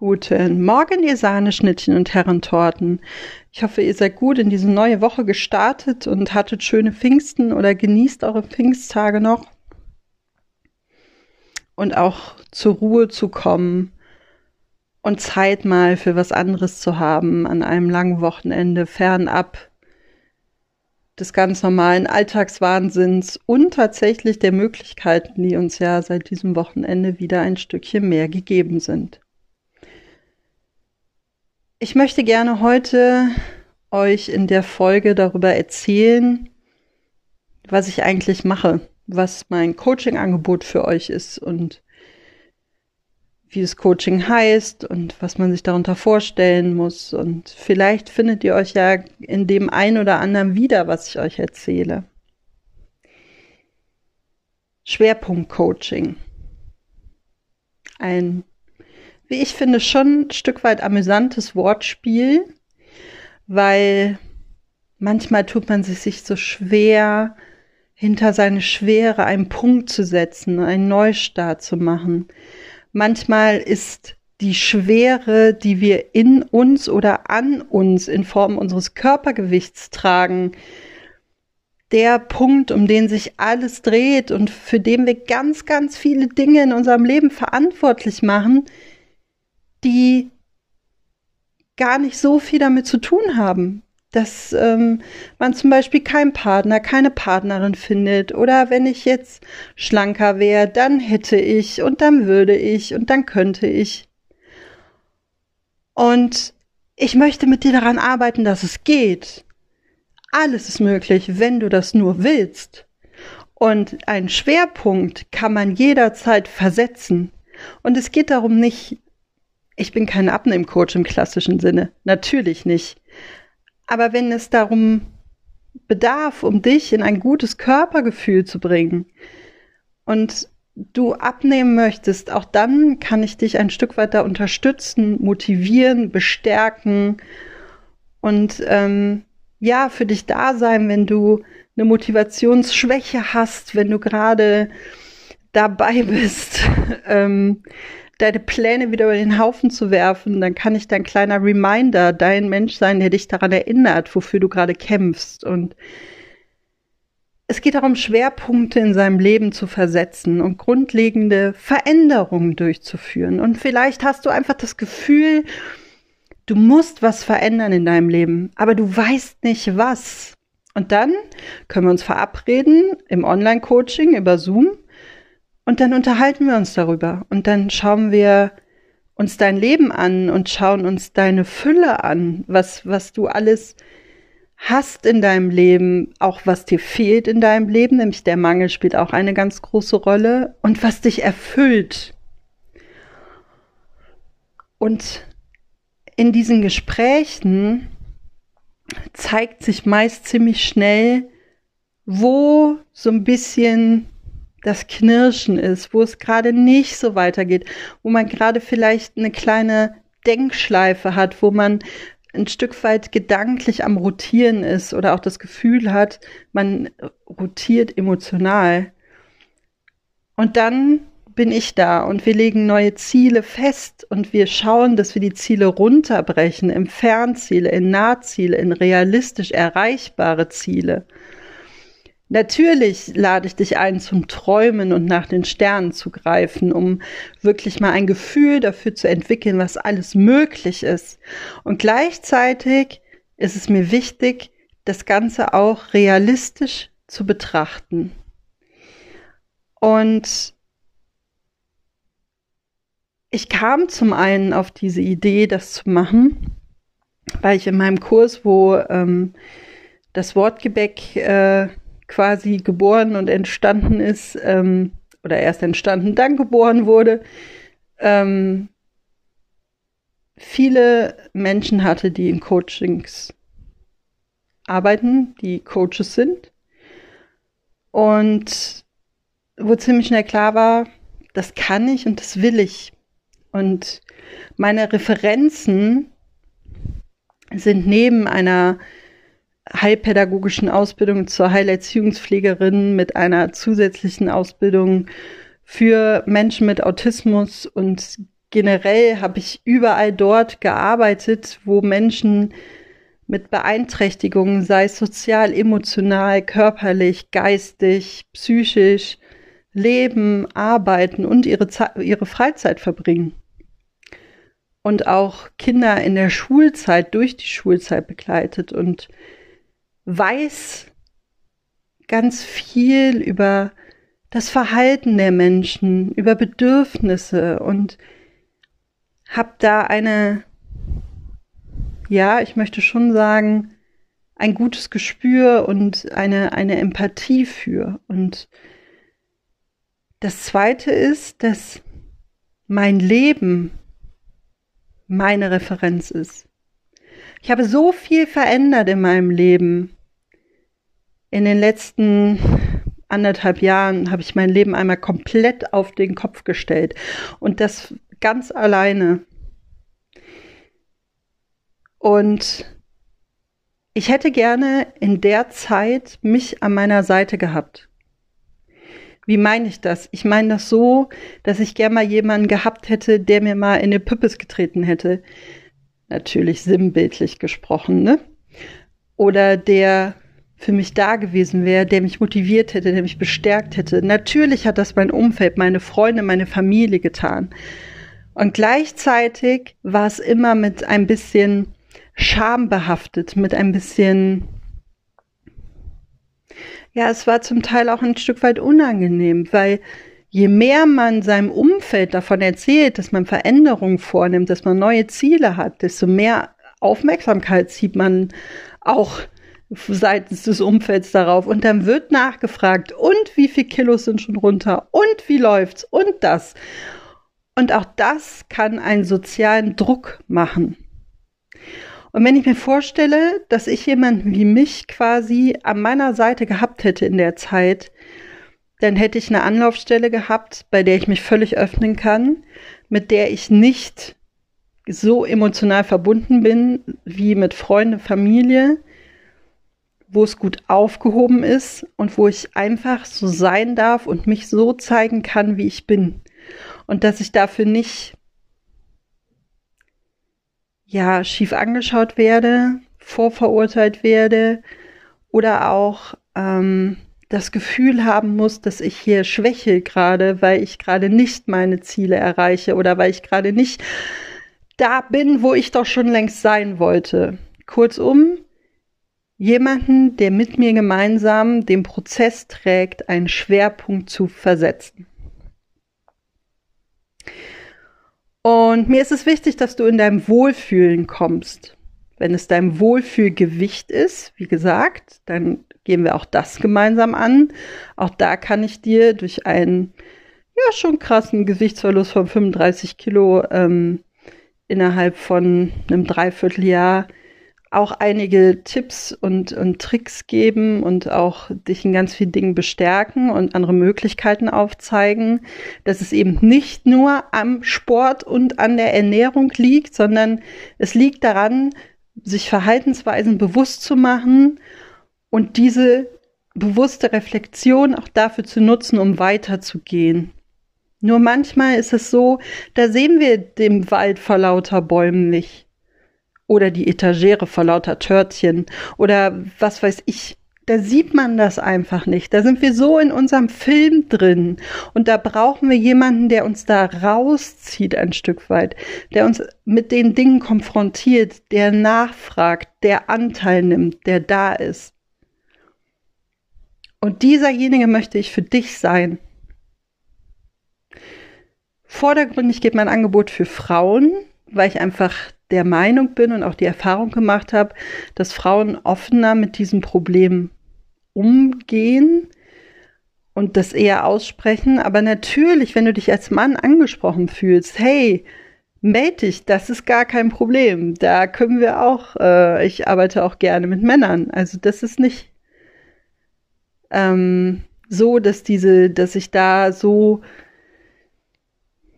Guten Morgen, ihr Sahneschnittchen und Herrentorten. Ich hoffe, ihr seid gut in diese neue Woche gestartet und hattet schöne Pfingsten oder genießt eure Pfingsttage noch. Und auch zur Ruhe zu kommen und Zeit mal für was anderes zu haben an einem langen Wochenende, fernab des ganz normalen Alltagswahnsinns und tatsächlich der Möglichkeiten, die uns ja seit diesem Wochenende wieder ein Stückchen mehr gegeben sind. Ich möchte gerne heute euch in der Folge darüber erzählen, was ich eigentlich mache, was mein Coaching-Angebot für euch ist und wie das Coaching heißt und was man sich darunter vorstellen muss. Und vielleicht findet ihr euch ja in dem einen oder anderen wieder, was ich euch erzähle. Schwerpunkt Coaching. Ein wie ich finde, schon ein Stück weit amüsantes Wortspiel, weil manchmal tut man sich so schwer, hinter seine Schwere einen Punkt zu setzen, einen Neustart zu machen. Manchmal ist die Schwere, die wir in uns oder an uns in Form unseres Körpergewichts tragen, der Punkt, um den sich alles dreht und für den wir ganz, ganz viele Dinge in unserem Leben verantwortlich machen, die gar nicht so viel damit zu tun haben, dass ähm, man zum Beispiel keinen Partner, keine Partnerin findet oder wenn ich jetzt schlanker wäre, dann hätte ich und dann würde ich und dann könnte ich. Und ich möchte mit dir daran arbeiten, dass es geht. Alles ist möglich, wenn du das nur willst. Und einen Schwerpunkt kann man jederzeit versetzen. Und es geht darum nicht, ich bin kein Abnehmcoach im klassischen Sinne, natürlich nicht. Aber wenn es darum bedarf, um dich in ein gutes Körpergefühl zu bringen und du abnehmen möchtest, auch dann kann ich dich ein Stück weit da unterstützen, motivieren, bestärken und ähm, ja, für dich da sein, wenn du eine Motivationsschwäche hast, wenn du gerade dabei bist, ähm, deine Pläne wieder über den Haufen zu werfen, dann kann ich dein kleiner Reminder, dein Mensch sein, der dich daran erinnert, wofür du gerade kämpfst. Und es geht darum, Schwerpunkte in seinem Leben zu versetzen und grundlegende Veränderungen durchzuführen. Und vielleicht hast du einfach das Gefühl, du musst was verändern in deinem Leben, aber du weißt nicht was. Und dann können wir uns verabreden im Online-Coaching über Zoom und dann unterhalten wir uns darüber. Und dann schauen wir uns dein Leben an und schauen uns deine Fülle an, was, was du alles hast in deinem Leben, auch was dir fehlt in deinem Leben, nämlich der Mangel spielt auch eine ganz große Rolle. Und was dich erfüllt. Und in diesen Gesprächen zeigt sich meist ziemlich schnell, wo so ein bisschen das Knirschen ist, wo es gerade nicht so weitergeht, wo man gerade vielleicht eine kleine Denkschleife hat, wo man ein Stück weit gedanklich am Rotieren ist oder auch das Gefühl hat, man rotiert emotional. Und dann bin ich da und wir legen neue Ziele fest und wir schauen, dass wir die Ziele runterbrechen in Fernziele, in Nahziele, in realistisch erreichbare Ziele. Natürlich lade ich dich ein zum Träumen und nach den Sternen zu greifen, um wirklich mal ein Gefühl dafür zu entwickeln, was alles möglich ist. Und gleichzeitig ist es mir wichtig, das Ganze auch realistisch zu betrachten. Und ich kam zum einen auf diese Idee, das zu machen, weil ich in meinem Kurs, wo ähm, das Wortgebäck äh, quasi geboren und entstanden ist, ähm, oder erst entstanden, dann geboren wurde, ähm, viele Menschen hatte, die in Coachings arbeiten, die Coaches sind. Und wo ziemlich schnell klar war, das kann ich und das will ich. Und meine Referenzen sind neben einer heilpädagogischen Ausbildung zur Heilerziehungspflegerin mit einer zusätzlichen Ausbildung für Menschen mit Autismus und generell habe ich überall dort gearbeitet, wo Menschen mit Beeinträchtigungen, sei es sozial, emotional, körperlich, geistig, psychisch, leben, arbeiten und ihre, ihre Freizeit verbringen. Und auch Kinder in der Schulzeit durch die Schulzeit begleitet und weiß ganz viel über das Verhalten der Menschen, über Bedürfnisse und habe da eine, ja, ich möchte schon sagen, ein gutes Gespür und eine, eine Empathie für. Und das Zweite ist, dass mein Leben meine Referenz ist. Ich habe so viel verändert in meinem Leben. In den letzten anderthalb Jahren habe ich mein Leben einmal komplett auf den Kopf gestellt. Und das ganz alleine. Und ich hätte gerne in der Zeit mich an meiner Seite gehabt. Wie meine ich das? Ich meine das so, dass ich gerne mal jemanden gehabt hätte, der mir mal in die Püppes getreten hätte. Natürlich sinnbildlich gesprochen, ne? Oder der für mich da gewesen wäre, der mich motiviert hätte, der mich bestärkt hätte. Natürlich hat das mein Umfeld, meine Freunde, meine Familie getan. Und gleichzeitig war es immer mit ein bisschen Scham behaftet, mit ein bisschen, ja, es war zum Teil auch ein Stück weit unangenehm, weil je mehr man seinem Umfeld davon erzählt, dass man Veränderungen vornimmt, dass man neue Ziele hat, desto mehr Aufmerksamkeit zieht man auch seitens des Umfelds darauf. Und dann wird nachgefragt, und wie viel Kilos sind schon runter? Und wie läuft's? Und das. Und auch das kann einen sozialen Druck machen. Und wenn ich mir vorstelle, dass ich jemanden wie mich quasi an meiner Seite gehabt hätte in der Zeit, dann hätte ich eine Anlaufstelle gehabt, bei der ich mich völlig öffnen kann, mit der ich nicht so emotional verbunden bin wie mit Freunden, Familie, wo es gut aufgehoben ist und wo ich einfach so sein darf und mich so zeigen kann, wie ich bin. Und dass ich dafür nicht ja, schief angeschaut werde, vorverurteilt werde oder auch ähm, das Gefühl haben muss, dass ich hier schwäche gerade, weil ich gerade nicht meine Ziele erreiche oder weil ich gerade nicht da bin, wo ich doch schon längst sein wollte. Kurzum, jemanden, der mit mir gemeinsam den Prozess trägt, einen Schwerpunkt zu versetzen. Und mir ist es wichtig, dass du in deinem Wohlfühlen kommst. Wenn es dein Wohlfühlgewicht ist, wie gesagt, dann gehen wir auch das gemeinsam an. Auch da kann ich dir durch einen ja schon krassen Gewichtsverlust von 35 Kilo ähm, innerhalb von einem Dreivierteljahr auch einige Tipps und, und Tricks geben und auch dich in ganz vielen Dingen bestärken und andere Möglichkeiten aufzeigen, dass es eben nicht nur am Sport und an der Ernährung liegt, sondern es liegt daran, sich Verhaltensweisen bewusst zu machen und diese bewusste Reflexion auch dafür zu nutzen, um weiterzugehen. Nur manchmal ist es so, da sehen wir den Wald vor lauter Bäumen nicht oder die Etagere vor lauter Törtchen oder was weiß ich. Da sieht man das einfach nicht. Da sind wir so in unserem Film drin. Und da brauchen wir jemanden, der uns da rauszieht ein Stück weit, der uns mit den Dingen konfrontiert, der nachfragt, der Anteil nimmt, der da ist. Und dieserjenige möchte ich für dich sein. Vordergründig geht mein Angebot für Frauen, weil ich einfach der Meinung bin und auch die Erfahrung gemacht habe, dass Frauen offener mit diesem Problem umgehen und das eher aussprechen. Aber natürlich, wenn du dich als Mann angesprochen fühlst, hey, melde dich, das ist gar kein Problem. Da können wir auch, äh, ich arbeite auch gerne mit Männern. Also das ist nicht ähm, so, dass diese, dass ich da so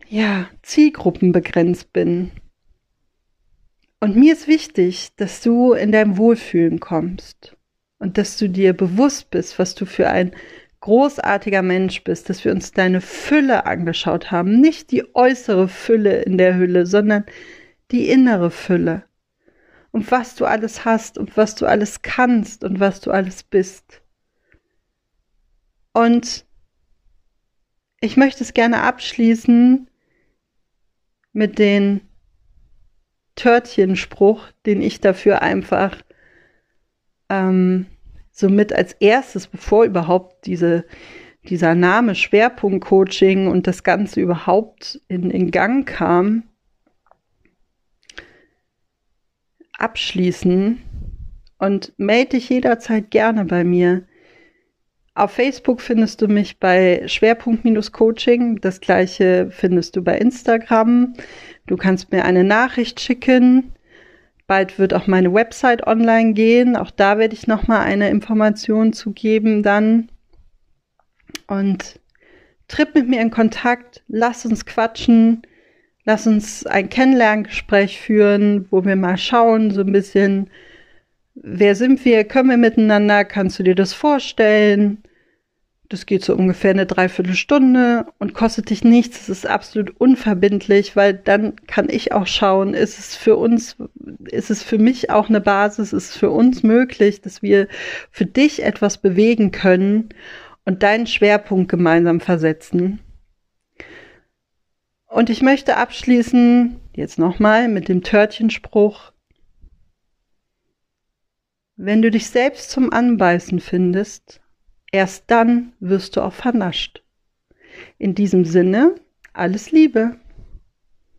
ja, zielgruppenbegrenzt bin. Und mir ist wichtig, dass du in deinem Wohlfühlen kommst und dass du dir bewusst bist, was du für ein großartiger Mensch bist, dass wir uns deine Fülle angeschaut haben. Nicht die äußere Fülle in der Hülle, sondern die innere Fülle. Und was du alles hast und was du alles kannst und was du alles bist. Und ich möchte es gerne abschließen mit den Törtchenspruch, den ich dafür einfach ähm, somit als erstes, bevor überhaupt diese, dieser Name Schwerpunkt Coaching und das Ganze überhaupt in, in Gang kam, abschließen und melde dich jederzeit gerne bei mir. Auf Facebook findest du mich bei Schwerpunkt-Coaching. Das gleiche findest du bei Instagram. Du kannst mir eine Nachricht schicken. Bald wird auch meine Website online gehen. Auch da werde ich nochmal eine Information zu geben dann. Und tritt mit mir in Kontakt. Lass uns quatschen. Lass uns ein Kennenlerngespräch führen, wo wir mal schauen, so ein bisschen, wer sind wir, können wir miteinander, kannst du dir das vorstellen? Das geht so ungefähr eine Dreiviertelstunde und kostet dich nichts. Es ist absolut unverbindlich, weil dann kann ich auch schauen, ist es für uns, ist es für mich auch eine Basis, ist es für uns möglich, dass wir für dich etwas bewegen können und deinen Schwerpunkt gemeinsam versetzen. Und ich möchte abschließen, jetzt nochmal mit dem Törtchenspruch. Wenn du dich selbst zum Anbeißen findest, Erst dann wirst du auch vernascht. In diesem Sinne, alles Liebe.